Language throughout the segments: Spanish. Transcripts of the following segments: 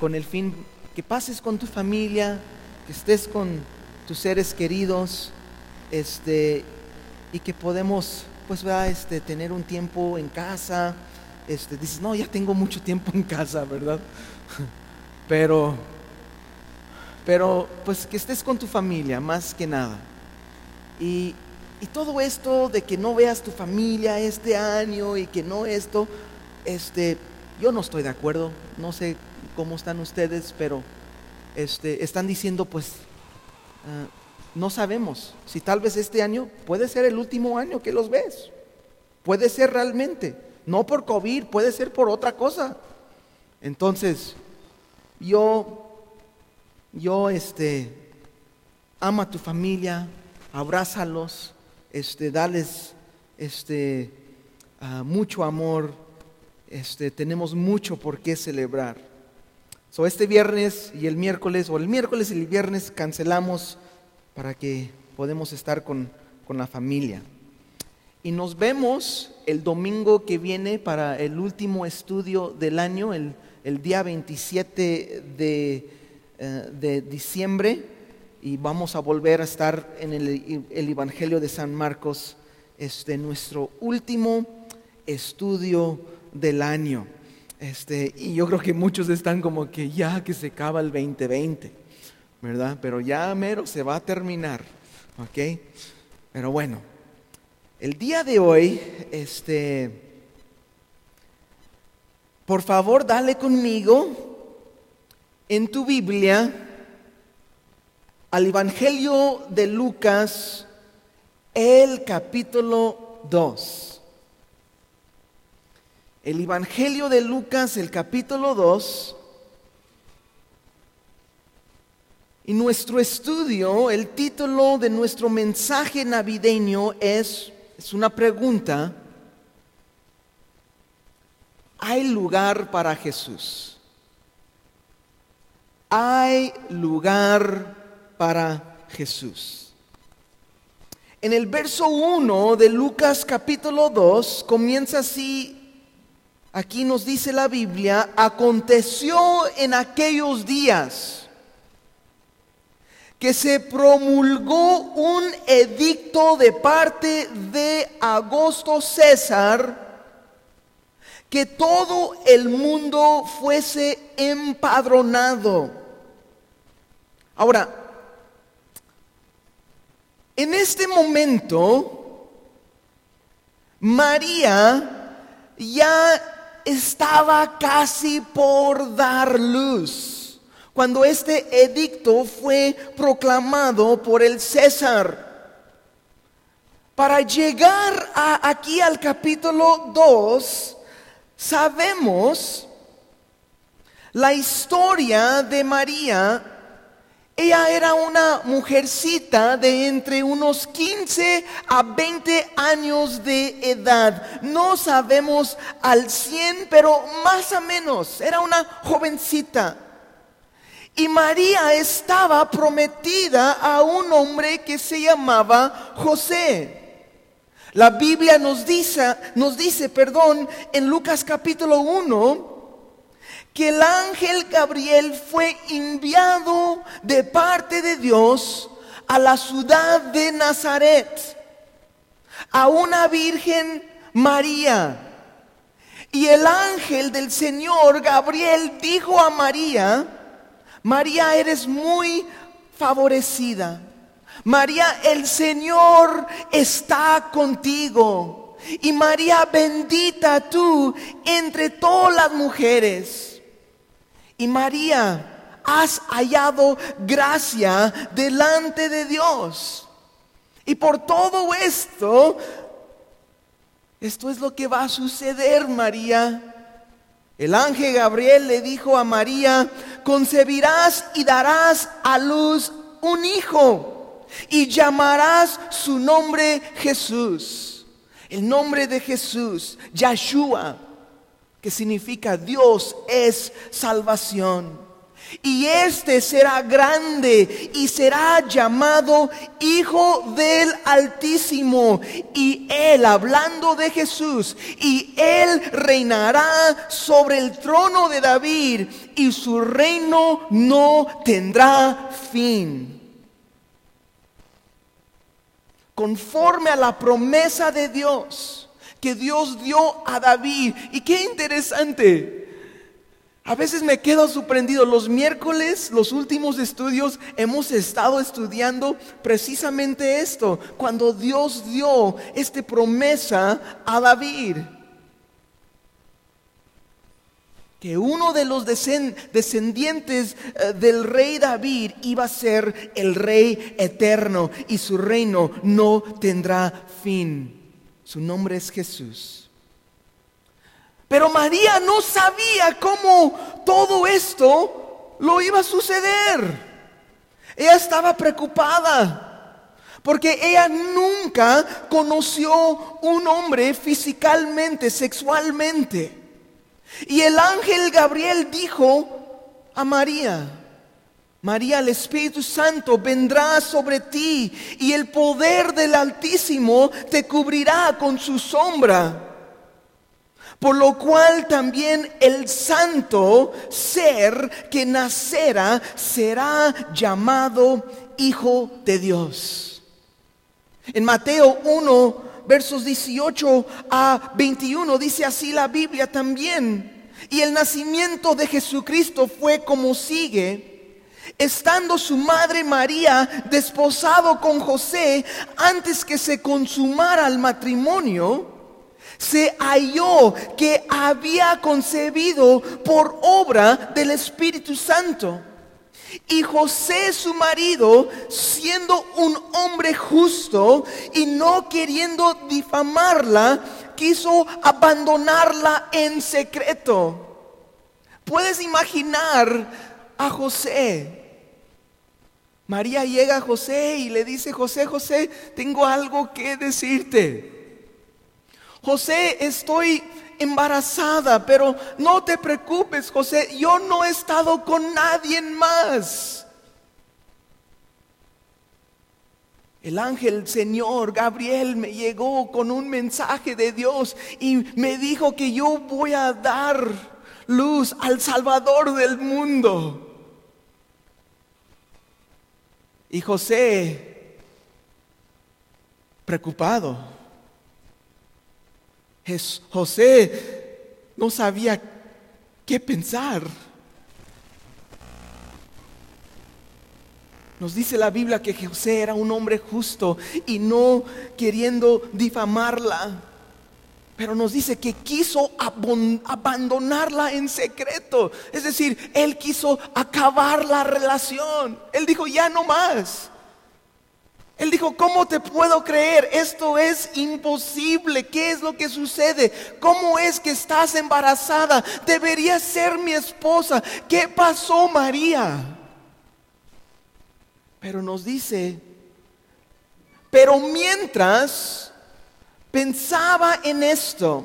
con el fin que pases con tu familia, que estés con tus seres queridos, este, y que podemos, pues, ¿verdad? este, tener un tiempo en casa. Este, dices, no, ya tengo mucho tiempo en casa, ¿verdad? Pero, pero, pues, que estés con tu familia, más que nada. Y, y todo esto de que no veas tu familia este año y que no esto, este, yo no estoy de acuerdo. No sé cómo están ustedes, pero este, están diciendo, pues, ah, no sabemos si tal vez este año puede ser el último año que los ves. Puede ser realmente, no por COVID, puede ser por otra cosa. Entonces, yo, yo, este, ama a tu familia, abrázalos, este, dales, este, ah, mucho amor, este, tenemos mucho por qué celebrar. So, este viernes y el miércoles, o el miércoles y el viernes cancelamos para que podamos estar con, con la familia. Y nos vemos el domingo que viene para el último estudio del año, el, el día 27 de, eh, de, diciembre, y vamos a volver a estar en el, el Evangelio de San Marcos, este, nuestro último estudio del año. Este, y yo creo que muchos están como que ya que se acaba el 2020, ¿verdad? Pero ya mero se va a terminar, ¿ok? Pero bueno, el día de hoy, este, por favor, dale conmigo en tu Biblia al Evangelio de Lucas, el capítulo 2. El Evangelio de Lucas, el capítulo 2. Y nuestro estudio, el título de nuestro mensaje navideño es, es una pregunta. ¿Hay lugar para Jesús? ¿Hay lugar para Jesús? En el verso 1 de Lucas capítulo 2 comienza así Aquí nos dice la Biblia, aconteció en aquellos días que se promulgó un edicto de parte de Augusto César que todo el mundo fuese empadronado. Ahora, en este momento, María ya estaba casi por dar luz cuando este edicto fue proclamado por el César. Para llegar aquí al capítulo 2, sabemos la historia de María ella era una mujercita de entre unos 15 a 20 años de edad. No sabemos al 100, pero más o menos. Era una jovencita. Y María estaba prometida a un hombre que se llamaba José. La Biblia nos dice, nos dice, perdón, en Lucas capítulo 1, que el ángel Gabriel fue enviado de parte de Dios a la ciudad de Nazaret, a una virgen María. Y el ángel del Señor Gabriel dijo a María, María eres muy favorecida. María, el Señor está contigo. Y María, bendita tú entre todas las mujeres. Y María, has hallado gracia delante de Dios. Y por todo esto, esto es lo que va a suceder, María. El ángel Gabriel le dijo a María, concebirás y darás a luz un hijo y llamarás su nombre Jesús. El nombre de Jesús, Yahshua que significa Dios es salvación. Y este será grande y será llamado Hijo del Altísimo. Y él, hablando de Jesús, y él reinará sobre el trono de David y su reino no tendrá fin. Conforme a la promesa de Dios que Dios dio a David. Y qué interesante. A veces me quedo sorprendido. Los miércoles, los últimos estudios, hemos estado estudiando precisamente esto. Cuando Dios dio esta promesa a David. Que uno de los descendientes eh, del rey David iba a ser el rey eterno y su reino no tendrá fin. Su nombre es Jesús. Pero María no sabía cómo todo esto lo iba a suceder. Ella estaba preocupada porque ella nunca conoció un hombre físicamente, sexualmente. Y el ángel Gabriel dijo a María, María, el Espíritu Santo vendrá sobre ti y el poder del Altísimo te cubrirá con su sombra. Por lo cual también el santo ser que nacerá será llamado Hijo de Dios. En Mateo 1, versos 18 a 21 dice así la Biblia también. Y el nacimiento de Jesucristo fue como sigue estando su madre María desposado con José antes que se consumara el matrimonio, se halló que había concebido por obra del Espíritu Santo. Y José su marido, siendo un hombre justo y no queriendo difamarla, quiso abandonarla en secreto. Puedes imaginar a José María llega a José y le dice, José, José, tengo algo que decirte. José, estoy embarazada, pero no te preocupes, José, yo no he estado con nadie más. El ángel Señor Gabriel me llegó con un mensaje de Dios y me dijo que yo voy a dar luz al Salvador del mundo. Y José, preocupado, José no sabía qué pensar. Nos dice la Biblia que José era un hombre justo y no queriendo difamarla pero nos dice que quiso abandonarla en secreto. Es decir, él quiso acabar la relación. Él dijo, ya no más. Él dijo, ¿cómo te puedo creer? Esto es imposible. ¿Qué es lo que sucede? ¿Cómo es que estás embarazada? Debería ser mi esposa. ¿Qué pasó, María? Pero nos dice, pero mientras pensaba en esto.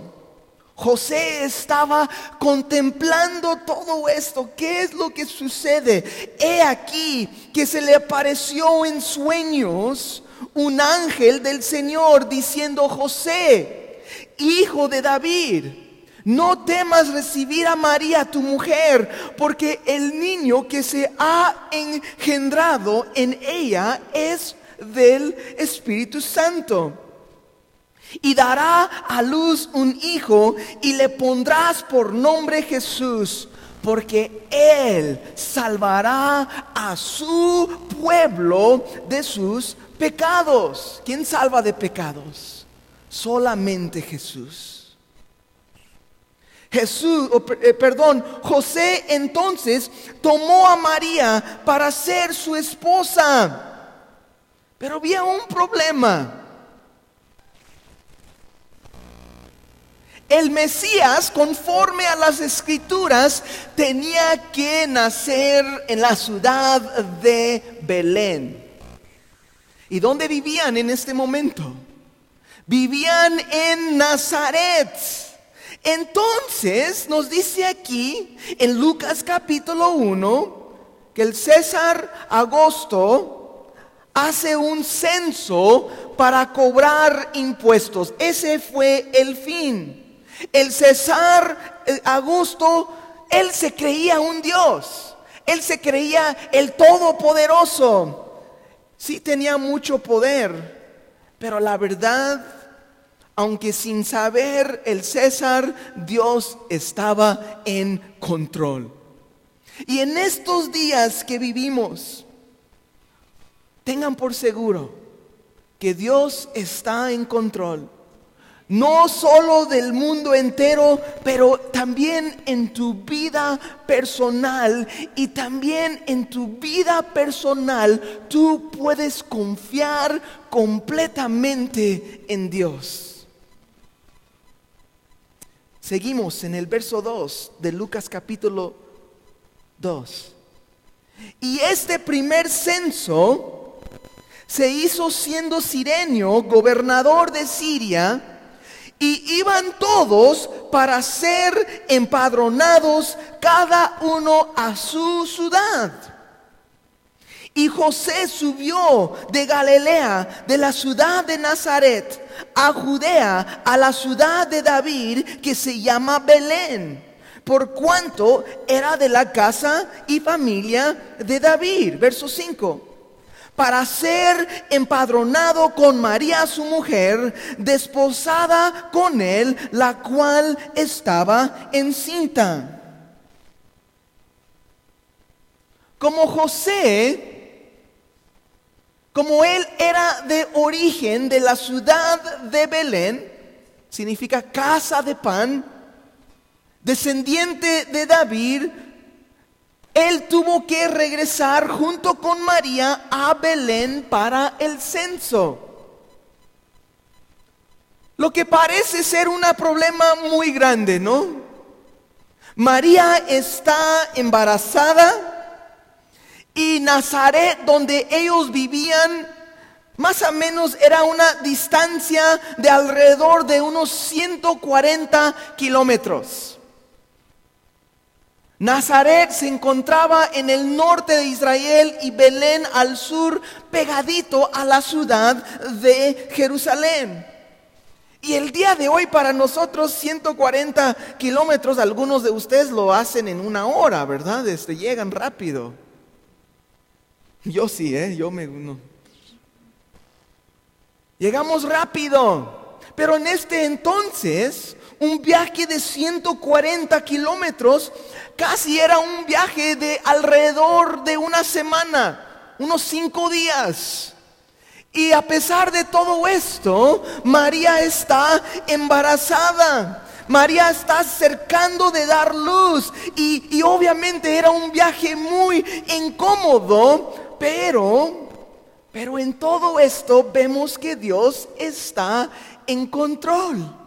José estaba contemplando todo esto. ¿Qué es lo que sucede? He aquí que se le apareció en sueños un ángel del Señor diciendo, José, hijo de David, no temas recibir a María, tu mujer, porque el niño que se ha engendrado en ella es del Espíritu Santo y dará a luz un hijo y le pondrás por nombre Jesús, porque él salvará a su pueblo de sus pecados. ¿Quién salva de pecados? Solamente Jesús. Jesús, eh, perdón, José entonces tomó a María para ser su esposa. Pero había un problema. El Mesías, conforme a las escrituras, tenía que nacer en la ciudad de Belén. ¿Y dónde vivían en este momento? Vivían en Nazaret. Entonces nos dice aquí en Lucas capítulo 1, que el César Agosto hace un censo para cobrar impuestos. Ese fue el fin. El César Augusto, él se creía un Dios. Él se creía el Todopoderoso. Sí tenía mucho poder, pero la verdad, aunque sin saber el César, Dios estaba en control. Y en estos días que vivimos, tengan por seguro que Dios está en control no solo del mundo entero, pero también en tu vida personal y también en tu vida personal tú puedes confiar completamente en Dios. Seguimos en el verso 2 de Lucas capítulo 2. Y este primer censo se hizo siendo Sirenio, gobernador de Siria, y iban todos para ser empadronados cada uno a su ciudad. Y José subió de Galilea, de la ciudad de Nazaret, a Judea, a la ciudad de David, que se llama Belén, por cuanto era de la casa y familia de David. Verso 5 para ser empadronado con María su mujer, desposada con él, la cual estaba encinta. Como José, como él era de origen de la ciudad de Belén, significa casa de pan, descendiente de David, él tuvo que regresar junto con María a Belén para el censo. Lo que parece ser un problema muy grande, ¿no? María está embarazada y Nazaret, donde ellos vivían, más o menos era una distancia de alrededor de unos 140 kilómetros. Nazaret se encontraba en el norte de Israel y Belén al sur, pegadito a la ciudad de Jerusalén. Y el día de hoy para nosotros 140 kilómetros, algunos de ustedes lo hacen en una hora, ¿verdad? Este, llegan rápido. Yo sí, ¿eh? Yo me... Llegamos rápido. Pero en este entonces, un viaje de 140 kilómetros casi era un viaje de alrededor de una semana, unos cinco días. Y a pesar de todo esto, María está embarazada. María está cercando de dar luz y, y, obviamente era un viaje muy incómodo, pero, pero en todo esto vemos que Dios está en control.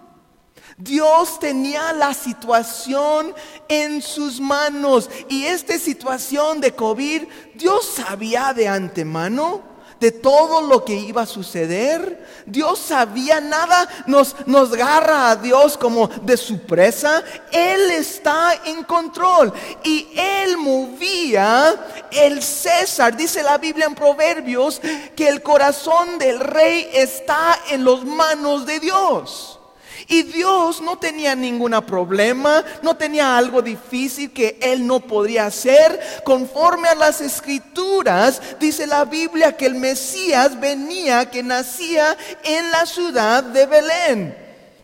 Dios tenía la situación en sus manos y esta situación de COVID, Dios sabía de antemano de todo lo que iba a suceder. Dios sabía nada, nos, nos agarra a Dios como de su presa. Él está en control y Él movía el César. Dice la Biblia en Proverbios que el corazón del rey está en las manos de Dios. Y Dios no tenía ningún problema, no tenía algo difícil que Él no podría hacer. Conforme a las escrituras, dice la Biblia que el Mesías venía, que nacía en la ciudad de Belén.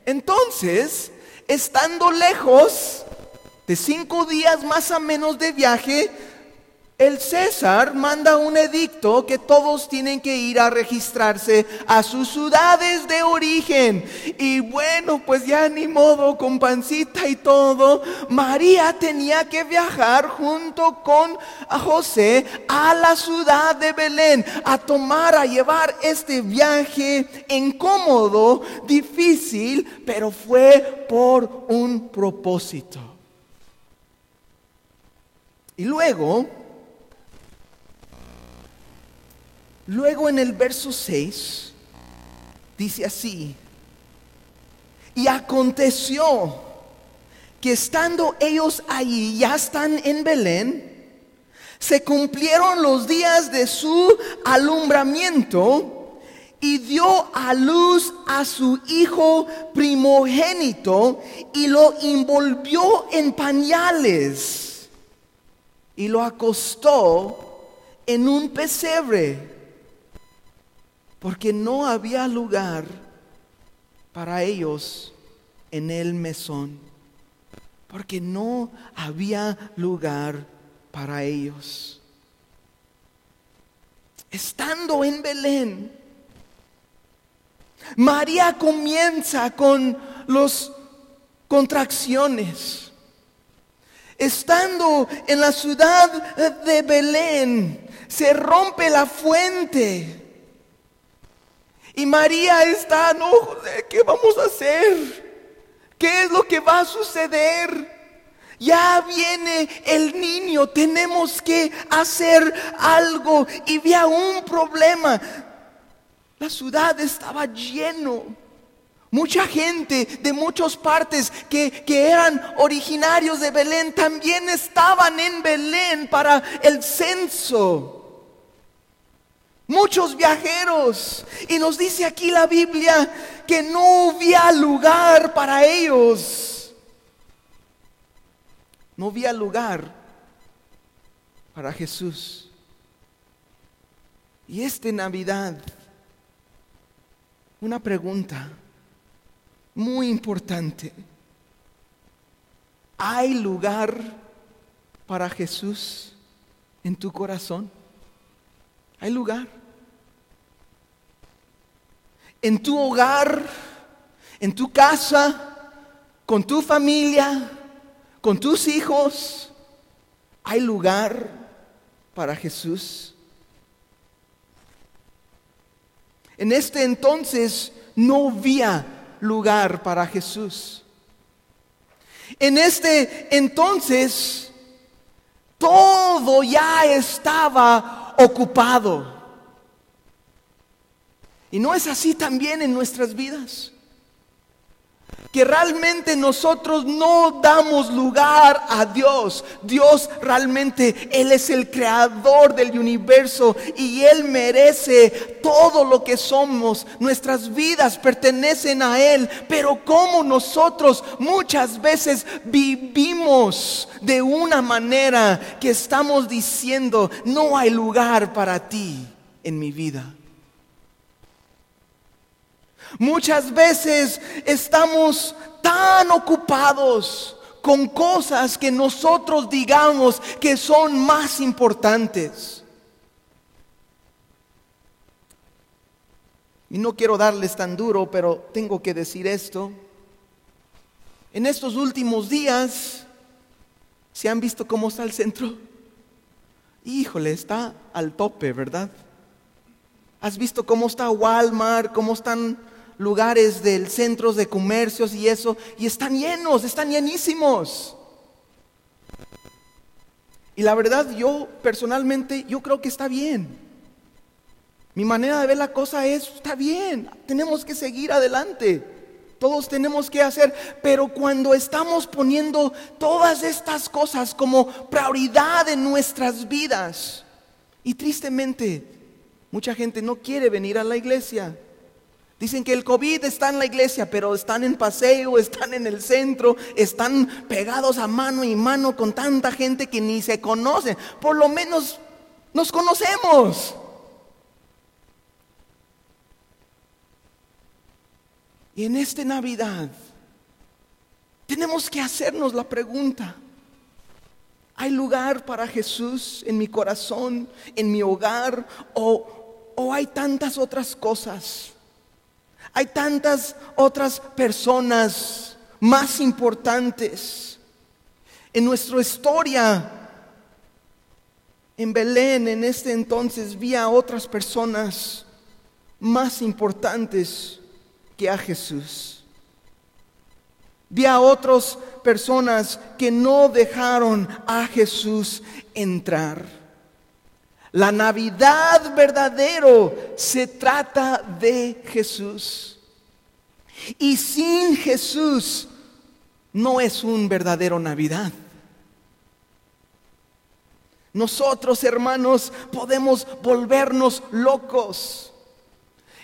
Entonces, estando lejos de cinco días más o menos de viaje, el César manda un edicto que todos tienen que ir a registrarse a sus ciudades de origen. Y bueno, pues ya ni modo, con pancita y todo, María tenía que viajar junto con José a la ciudad de Belén, a tomar, a llevar este viaje incómodo, difícil, pero fue por un propósito. Y luego Luego en el verso 6 dice así, y aconteció que estando ellos allí, ya están en Belén, se cumplieron los días de su alumbramiento y dio a luz a su hijo primogénito y lo envolvió en pañales y lo acostó en un pesebre porque no había lugar para ellos en el mesón, porque no había lugar para ellos. Estando en Belén, María comienza con los contracciones. Estando en la ciudad de Belén, se rompe la fuente. Y María está, no, ¿qué vamos a hacer? ¿Qué es lo que va a suceder? Ya viene el niño, tenemos que hacer algo. Y había un problema. La ciudad estaba lleno. Mucha gente de muchas partes que, que, eran originarios de Belén también estaban en Belén para el censo. Muchos viajeros. Y nos dice aquí la Biblia que no había lugar para ellos. No había lugar para Jesús. Y esta Navidad, una pregunta muy importante. ¿Hay lugar para Jesús en tu corazón? ¿Hay lugar? En tu hogar, en tu casa, con tu familia, con tus hijos, ¿hay lugar para Jesús? En este entonces no había lugar para Jesús. En este entonces todo ya estaba ocupado. Y no es así también en nuestras vidas que realmente nosotros no damos lugar a Dios. Dios realmente, Él es el creador del universo y Él merece todo lo que somos. Nuestras vidas pertenecen a Él, pero como nosotros muchas veces vivimos de una manera que estamos diciendo, no hay lugar para ti en mi vida. Muchas veces estamos tan ocupados con cosas que nosotros digamos que son más importantes. Y no quiero darles tan duro, pero tengo que decir esto. En estos últimos días, ¿se han visto cómo está el centro? Híjole, está al tope, ¿verdad? ¿Has visto cómo está Walmart, cómo están lugares del centros de comercios y eso, y están llenos, están llenísimos. Y la verdad, yo personalmente, yo creo que está bien. Mi manera de ver la cosa es, está bien, tenemos que seguir adelante. Todos tenemos que hacer, pero cuando estamos poniendo todas estas cosas como prioridad en nuestras vidas, y tristemente, mucha gente no quiere venir a la iglesia. Dicen que el COVID está en la iglesia, pero están en paseo, están en el centro, están pegados a mano y mano con tanta gente que ni se conoce. Por lo menos nos conocemos. Y en esta Navidad tenemos que hacernos la pregunta, ¿hay lugar para Jesús en mi corazón, en mi hogar o, o hay tantas otras cosas? Hay tantas otras personas más importantes. En nuestra historia, en Belén, en este entonces, vi a otras personas más importantes que a Jesús. Vi a otras personas que no dejaron a Jesús entrar. La Navidad verdadero se trata de Jesús. Y sin Jesús no es un verdadero Navidad. Nosotros, hermanos, podemos volvernos locos.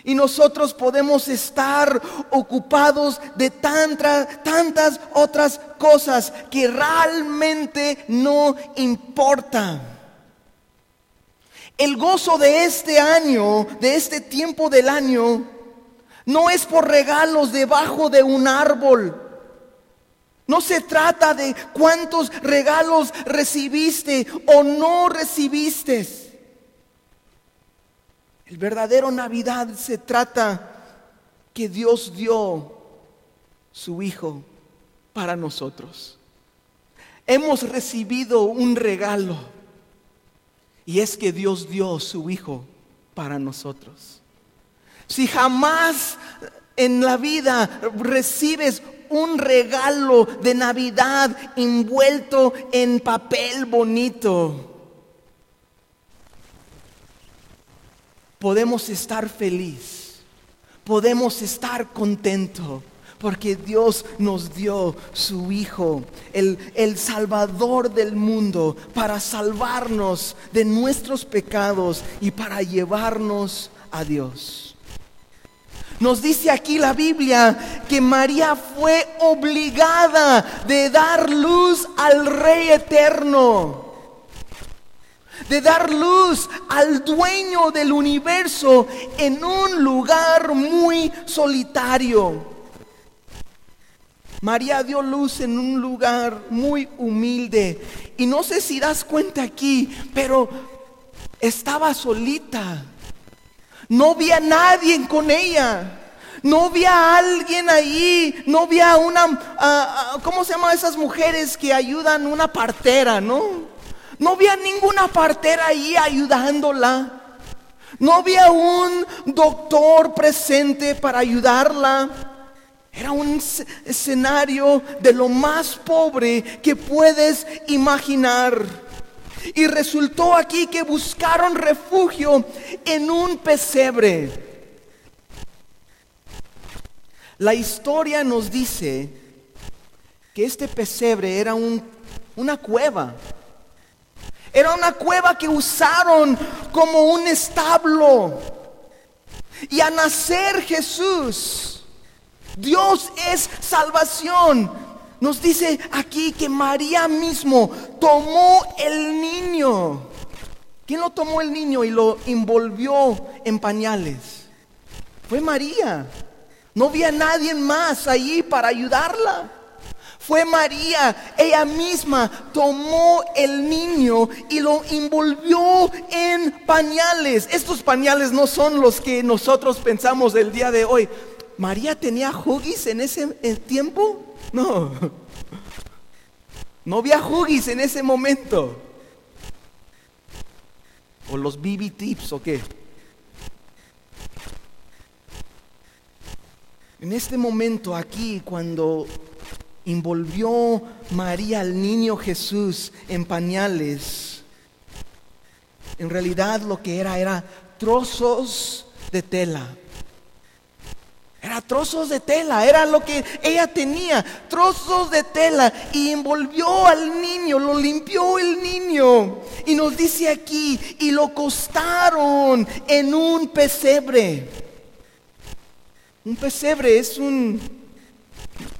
Y nosotros podemos estar ocupados de tantas, tantas otras cosas que realmente no importan. El gozo de este año, de este tiempo del año, no es por regalos debajo de un árbol. No se trata de cuántos regalos recibiste o no recibiste. El verdadero Navidad se trata que Dios dio su Hijo para nosotros. Hemos recibido un regalo y es que Dios dio su Hijo para nosotros. Si jamás en la vida recibes un regalo de Navidad envuelto en papel bonito, podemos estar feliz, podemos estar contento, porque Dios nos dio su Hijo, el, el, Salvador del mundo, para salvarnos de nuestros pecados y para llevarnos a Dios. Nos dice aquí la Biblia que María fue obligada de dar luz al Rey eterno de dar luz al dueño del universo en un lugar muy solitario. María dio luz en un lugar muy humilde. Y no sé si das cuenta aquí, pero estaba solita. No había nadie con ella. No había alguien ahí, no había una, uh, ¿cómo se llaman esas mujeres que ayudan? Una partera, ¿no? No había ninguna partera ahí ayudándola. No había un doctor presente para ayudarla. Era un escenario de lo más pobre que puedes imaginar. Y resultó aquí que buscaron refugio en un pesebre. La historia nos dice que este pesebre era un, una cueva era una cueva que usaron como un establo. Y a nacer Jesús, Dios es salvación. Nos dice aquí que María mismo tomó el niño. ¿Quién lo tomó el niño y lo envolvió en pañales? Fue María. No había nadie más allí para ayudarla. Fue María, ella misma tomó el niño y lo envolvió en pañales. Estos pañales no son los que nosotros pensamos el día de hoy. ¿María tenía huggies en ese tiempo? No. No había huggies en ese momento. ¿O los BB tips o qué? En este momento aquí, cuando envolvió María al niño Jesús en pañales, en realidad lo que era era trozos de tela. Era trozos de tela, era lo que ella tenía, trozos de tela, y envolvió al niño, lo limpió el niño. Y nos dice aquí, y lo costaron en un pesebre. Un pesebre es un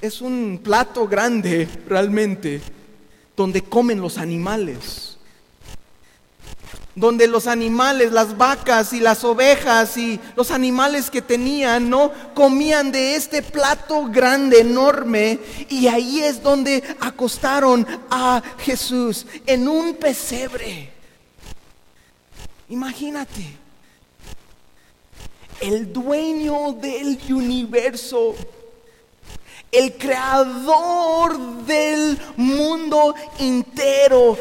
es un plato grande realmente donde comen los animales. Donde los animales, las vacas y las ovejas y los animales que tenían, ¿no? Comían de este plato grande, enorme. Y ahí es donde acostaron a Jesús en un pesebre. Imagínate. El dueño del universo el creador del mundo entero.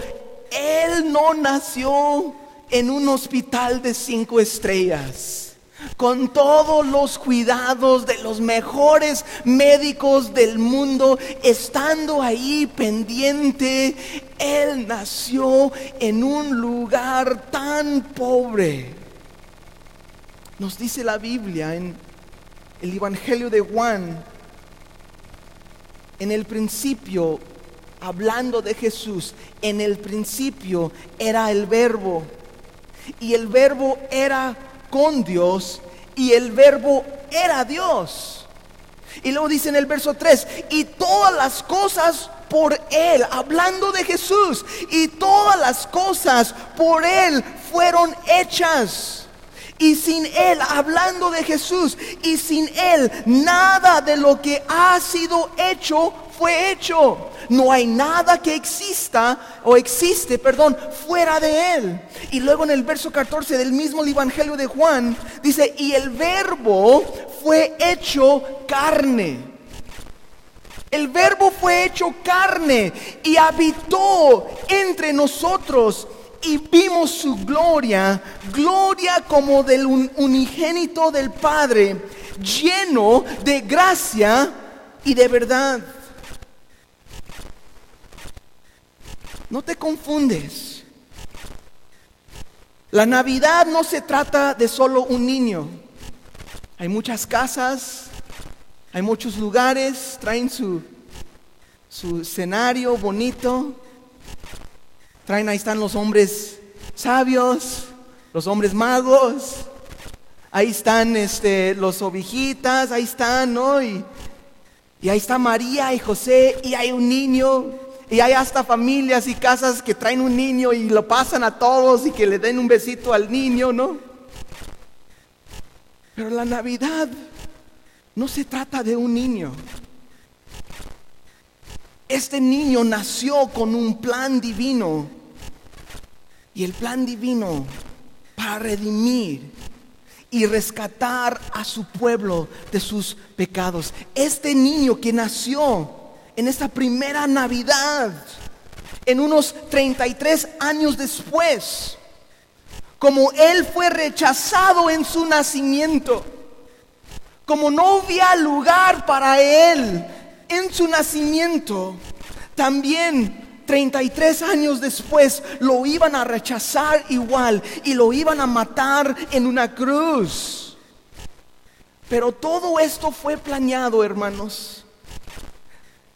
Él no nació en un hospital de cinco estrellas, con todos los cuidados de los mejores médicos del mundo, estando ahí pendiente. Él nació en un lugar tan pobre. Nos dice la Biblia en el Evangelio de Juan, en el principio hablando de Jesús, en el principio era el verbo, y el verbo era con Dios, y el verbo era Dios. Y luego dice en el verso 3, y todas las cosas por Él, hablando de Jesús, y todas las cosas por Él fueron hechas. Y sin Él, hablando de Jesús, y sin Él, nada de lo que ha sido hecho fue hecho. No hay nada que exista o existe, perdón, fuera de Él. Y luego en el verso 14 del mismo Evangelio de Juan, dice, y el verbo fue hecho carne. El verbo fue hecho carne y habitó entre nosotros y vimos su gloria, gloria como del unigénito del Padre, lleno de gracia y de verdad. No te confundes. La Navidad no se trata de solo un niño. Hay muchas casas, hay muchos lugares, traen su, su escenario bonito, Traen, ahí están los hombres sabios, los hombres magos, ahí están este, los ovejitas, ahí están, ¿no? Y, y ahí está María y José, y hay un niño, y hay hasta familias y casas que traen un niño y lo pasan a todos y que le den un besito al niño, ¿no? Pero la Navidad no se trata de un niño. Este niño nació con un plan divino. Y el plan divino para redimir y rescatar a su pueblo de sus pecados. Este niño que nació en esta primera Navidad, en unos 33 años después, como él fue rechazado en su nacimiento, como no había lugar para él en su nacimiento, también 33 años después lo iban a rechazar igual y lo iban a matar en una cruz. Pero todo esto fue planeado, hermanos.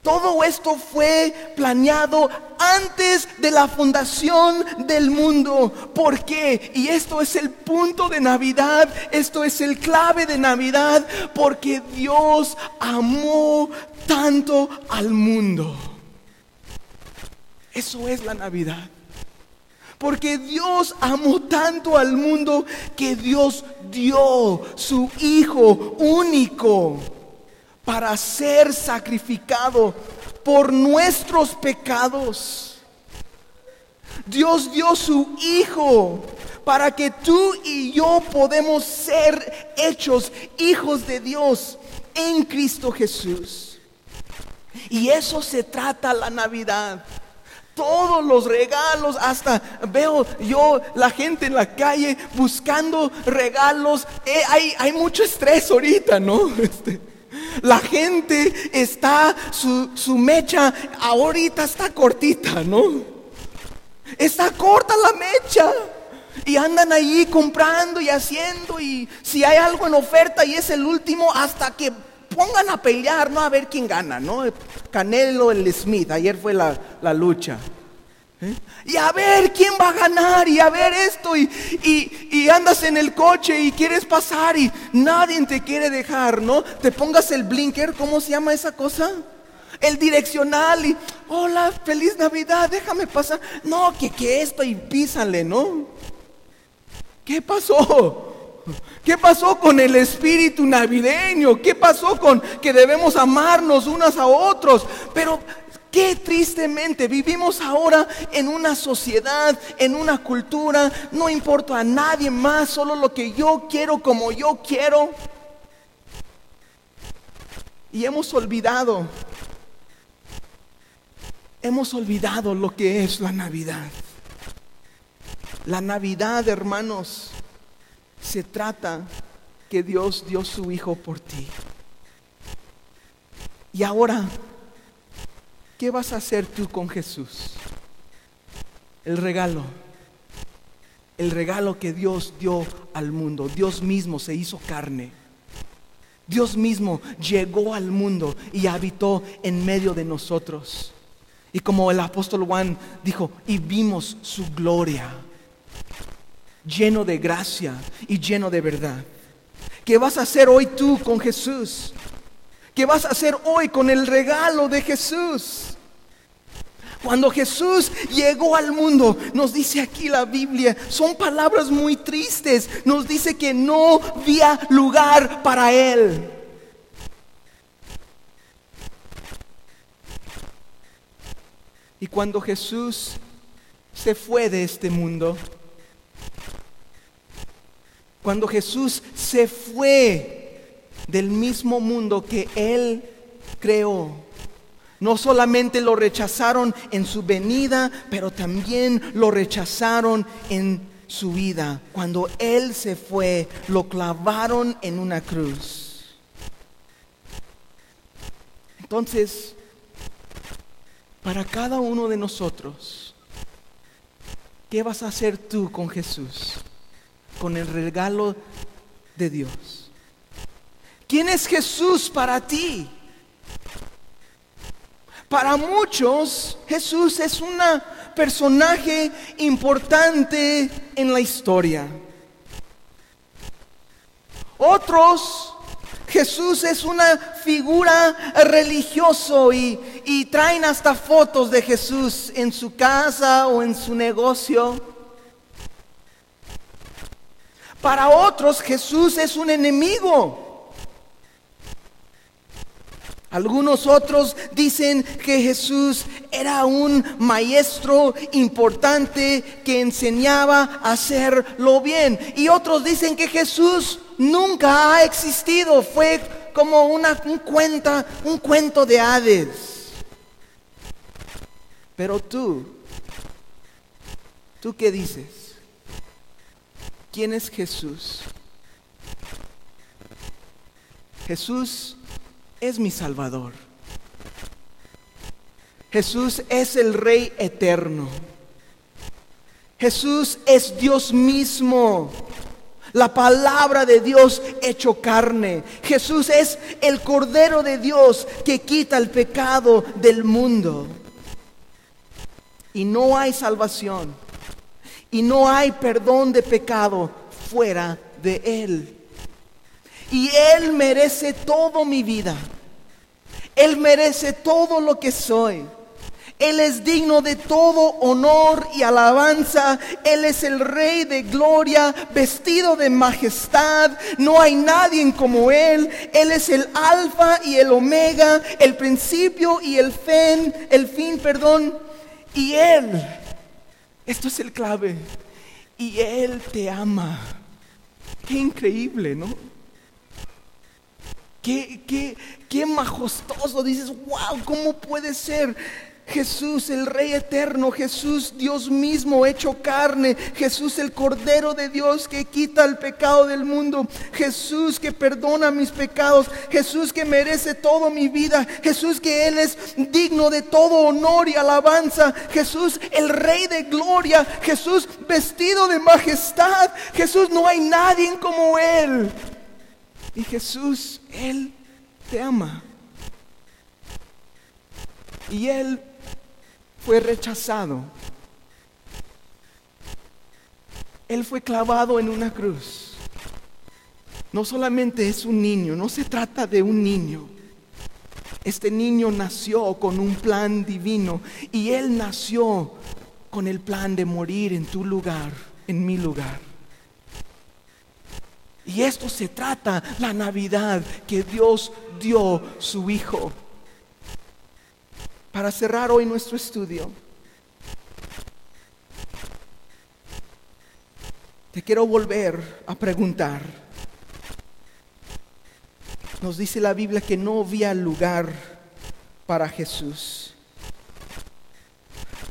Todo esto fue planeado antes de la fundación del mundo. ¿Por qué? Y esto es el punto de Navidad, esto es el clave de Navidad, porque Dios amó tanto al mundo. Eso es la Navidad. Porque Dios amó tanto al mundo que Dios dio su Hijo único para ser sacrificado por nuestros pecados. Dios dio su Hijo para que tú y yo podemos ser hechos hijos de Dios en Cristo Jesús. Y eso se trata la Navidad. Todos los regalos, hasta veo yo la gente en la calle buscando regalos. Eh, hay, mucho estrés ahorita, ¿no? Este, la gente está, su, mecha ahorita está cortita, ¿no? Está corta la mecha. Y andan ahí comprando y haciendo y si hay algo en oferta y es el último hasta que pongan a pelear, ¿no? A ver quién gana, ¿no? Canelo, el Smith, ayer fue la, la lucha. Y a ver quién va a ganar y a ver esto y, y, andas en el coche y quieres pasar y nadie te quiere dejar, ¿no? Te pongas el blinker, ¿cómo se llama esa cosa? El direccional y, hola, feliz Navidad, déjame pasar. No, que, que esto y písale, ¿no? ¿Qué pasó? ¿Qué pasó con el espíritu navideño? ¿Qué pasó con que debemos amarnos unos a otros? Pero Qué tristemente vivimos ahora en una sociedad, en una cultura, no importa a nadie más, solo lo que yo quiero como yo quiero. Y hemos olvidado, hemos olvidado lo que es la Navidad. La Navidad, hermanos, se trata que Dios dio su Hijo por ti. Y ahora ¿Qué vas a hacer tú con Jesús? El regalo. El regalo que Dios dio al mundo. Dios mismo se hizo carne. Dios mismo llegó al mundo y habitó en medio de nosotros. Y como el apóstol Juan dijo, y vimos su gloria, lleno de gracia y lleno de verdad. ¿Qué vas a hacer hoy tú con Jesús? ¿Qué vas a hacer hoy con el regalo de Jesús? Cuando Jesús llegó al mundo, nos dice aquí la Biblia, son palabras muy tristes, nos dice que no había lugar para Él. Y cuando Jesús se fue de este mundo, cuando Jesús se fue del mismo mundo que Él creó, no solamente lo rechazaron en su venida, pero también lo rechazaron en su vida. Cuando Él se fue, lo clavaron en una cruz. Entonces, para cada uno de nosotros, ¿qué vas a hacer tú con Jesús? con el regalo de Dios. ¿Quién es Jesús para ti? Para muchos, Jesús es un personaje importante en la historia. Otros, Jesús es una figura religioso y, y traen hasta fotos de Jesús en su casa o en su negocio. Para otros Jesús es un enemigo. Algunos otros dicen que Jesús era un maestro importante que enseñaba a hacerlo bien. Y otros dicen que Jesús nunca ha existido. Fue como una, un, cuenta, un cuento de Hades. Pero tú, ¿tú qué dices? ¿Quién es Jesús? Jesús es mi Salvador. Jesús es el Rey eterno. Jesús es Dios mismo. La palabra de Dios hecho carne. Jesús es el Cordero de Dios que quita el pecado del mundo. Y no hay salvación y no hay perdón de pecado fuera de Él. Y Él merece todo mi vida. Él merece todo lo que soy. Él es digno de todo honor y alabanza. Él es el Rey de gloria, vestido de majestad. No hay nadie como Él. Él es el alfa y el omega, el principio y el fin, el fin, perdón. Y Él esto es el clave. Y Él te ama. Qué increíble, ¿no? Qué, qué, qué majestuoso. Dices, wow, ¿cómo puede ser? Jesús, el Rey eterno, Jesús, Dios mismo hecho carne, Jesús, el Cordero de Dios que quita el pecado del mundo, Jesús que perdona mis pecados, Jesús que merece toda mi vida, Jesús que Él es digno de todo honor y alabanza, Jesús, el Rey de gloria, Jesús vestido de majestad, Jesús, no hay nadie como Él. Y Jesús, Él te ama. Y Él fue rechazado. Él fue clavado en una cruz. No solamente es un niño, no se trata de un niño. Este niño nació con un plan divino y él nació con el plan de morir en tu lugar, en mi lugar. Y esto se trata la Navidad que Dios dio su Hijo para cerrar hoy nuestro estudio, te quiero volver a preguntar. Nos dice la Biblia que no había lugar para Jesús.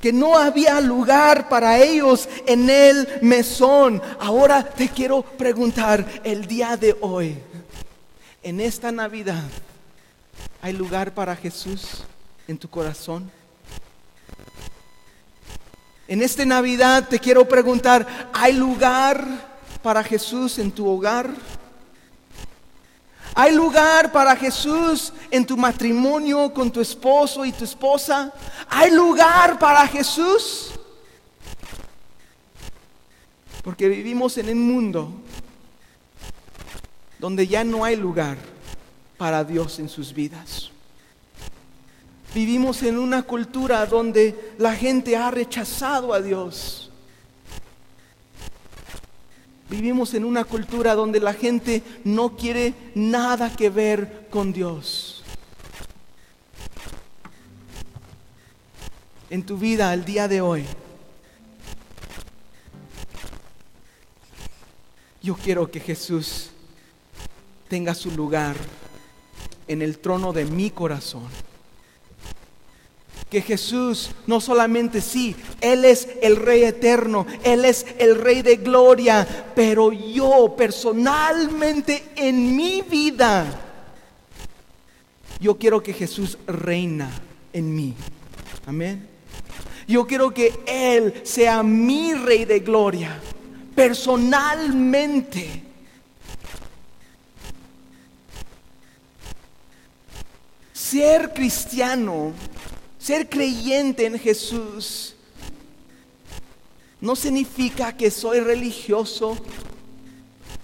Que no había lugar para ellos en el mesón. Ahora te quiero preguntar el día de hoy, en esta Navidad, ¿hay lugar para Jesús? en tu corazón? En esta Navidad te quiero preguntar, ¿hay lugar para Jesús en tu hogar? ¿Hay lugar para Jesús en tu matrimonio con tu esposo y tu esposa? ¿Hay lugar para Jesús? Porque vivimos en un mundo donde ya no hay lugar para Dios en sus vidas. Vivimos en una cultura donde la gente ha rechazado a Dios. Vivimos en una cultura donde la gente no quiere nada que ver con Dios. En tu vida al día de hoy, yo quiero que Jesús tenga su lugar en el trono de mi corazón. Que Jesús no solamente sí, Él es el Rey eterno, Él es el Rey de gloria, pero yo personalmente en mi vida, yo quiero que Jesús reina en mí. Amén. Yo quiero que Él sea mi Rey de gloria, personalmente. Ser cristiano, ser creyente en Jesús, no significa que soy religioso,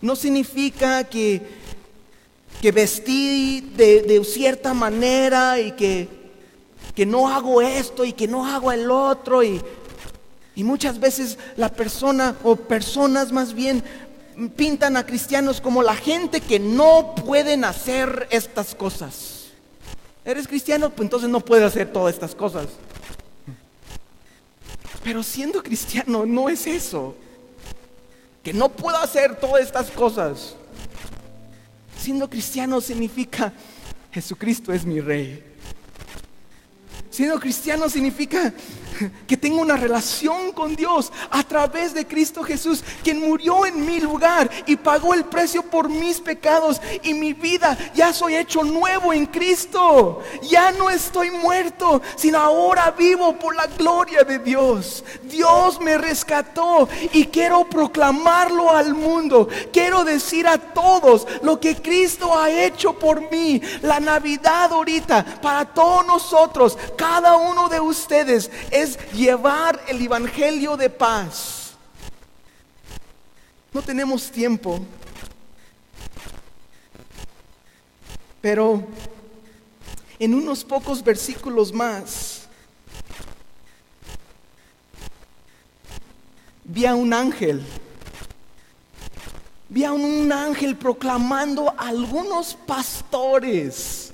no significa que, que vestí de, cierta manera y que, que, no hago esto y que no hago el otro. Y, y muchas veces la persona o personas más bien pintan a cristianos como la gente que no pueden hacer estas cosas. ¿Eres cristiano? Pues entonces no puedes hacer todas estas cosas. Pero siendo cristiano no es eso. Que no puedo hacer todas estas cosas. Siendo cristiano significa Jesucristo es mi rey. Siendo cristiano significa que tengo una relación con Dios a través de Cristo Jesús, quien murió en mi lugar y pagó el precio por mis pecados y mi vida. Ya soy hecho nuevo en Cristo. Ya no estoy muerto, sino ahora vivo por la gloria de Dios. Dios me rescató y quiero proclamarlo al mundo. Quiero decir a todos lo que Cristo ha hecho por mí. La Navidad ahorita para todos nosotros, cada uno de ustedes llevar el Evangelio de paz. No tenemos tiempo, pero en unos pocos versículos más, vi a un ángel, vi a un ángel proclamando a algunos pastores,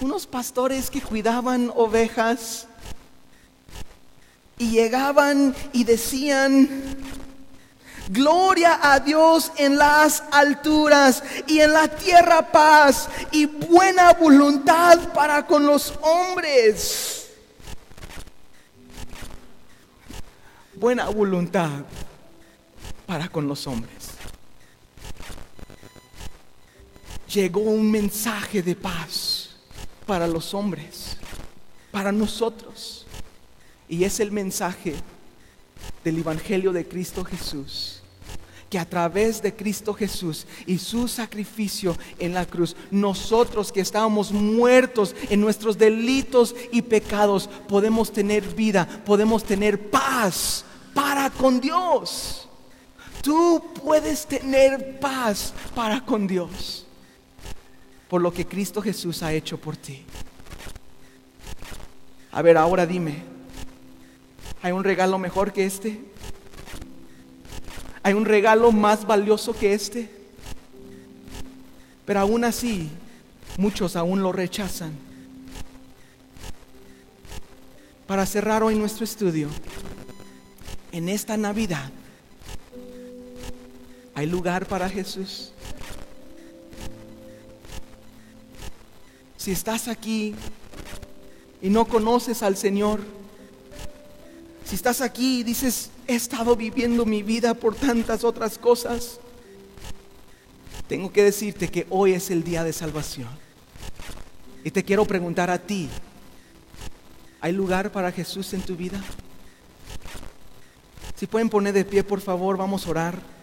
unos pastores que cuidaban ovejas, y llegaban y decían, Gloria a Dios en las alturas y en la tierra paz y buena voluntad para con los hombres. Buena voluntad para con los hombres. Llegó un mensaje de paz para los hombres, para nosotros. Y es el mensaje del Evangelio de Cristo Jesús. Que a través de Cristo Jesús y su sacrificio en la cruz, nosotros que estábamos muertos en nuestros delitos y pecados, podemos tener vida, podemos tener paz para con Dios. Tú puedes tener paz para con Dios por lo que Cristo Jesús ha hecho por ti. A ver, ahora dime, ¿Hay un regalo mejor que este? ¿Hay un regalo más valioso que este? Pero aún así, muchos aún lo rechazan. Para cerrar hoy nuestro estudio, en esta Navidad, ¿hay lugar para Jesús? Si estás aquí y no conoces al Señor, si estás aquí y dices, he estado viviendo mi vida por tantas otras cosas, tengo que decirte que hoy es el día de salvación. Y te quiero preguntar a ti, ¿hay lugar para Jesús en tu vida? Si pueden poner de pie, por favor, vamos a orar.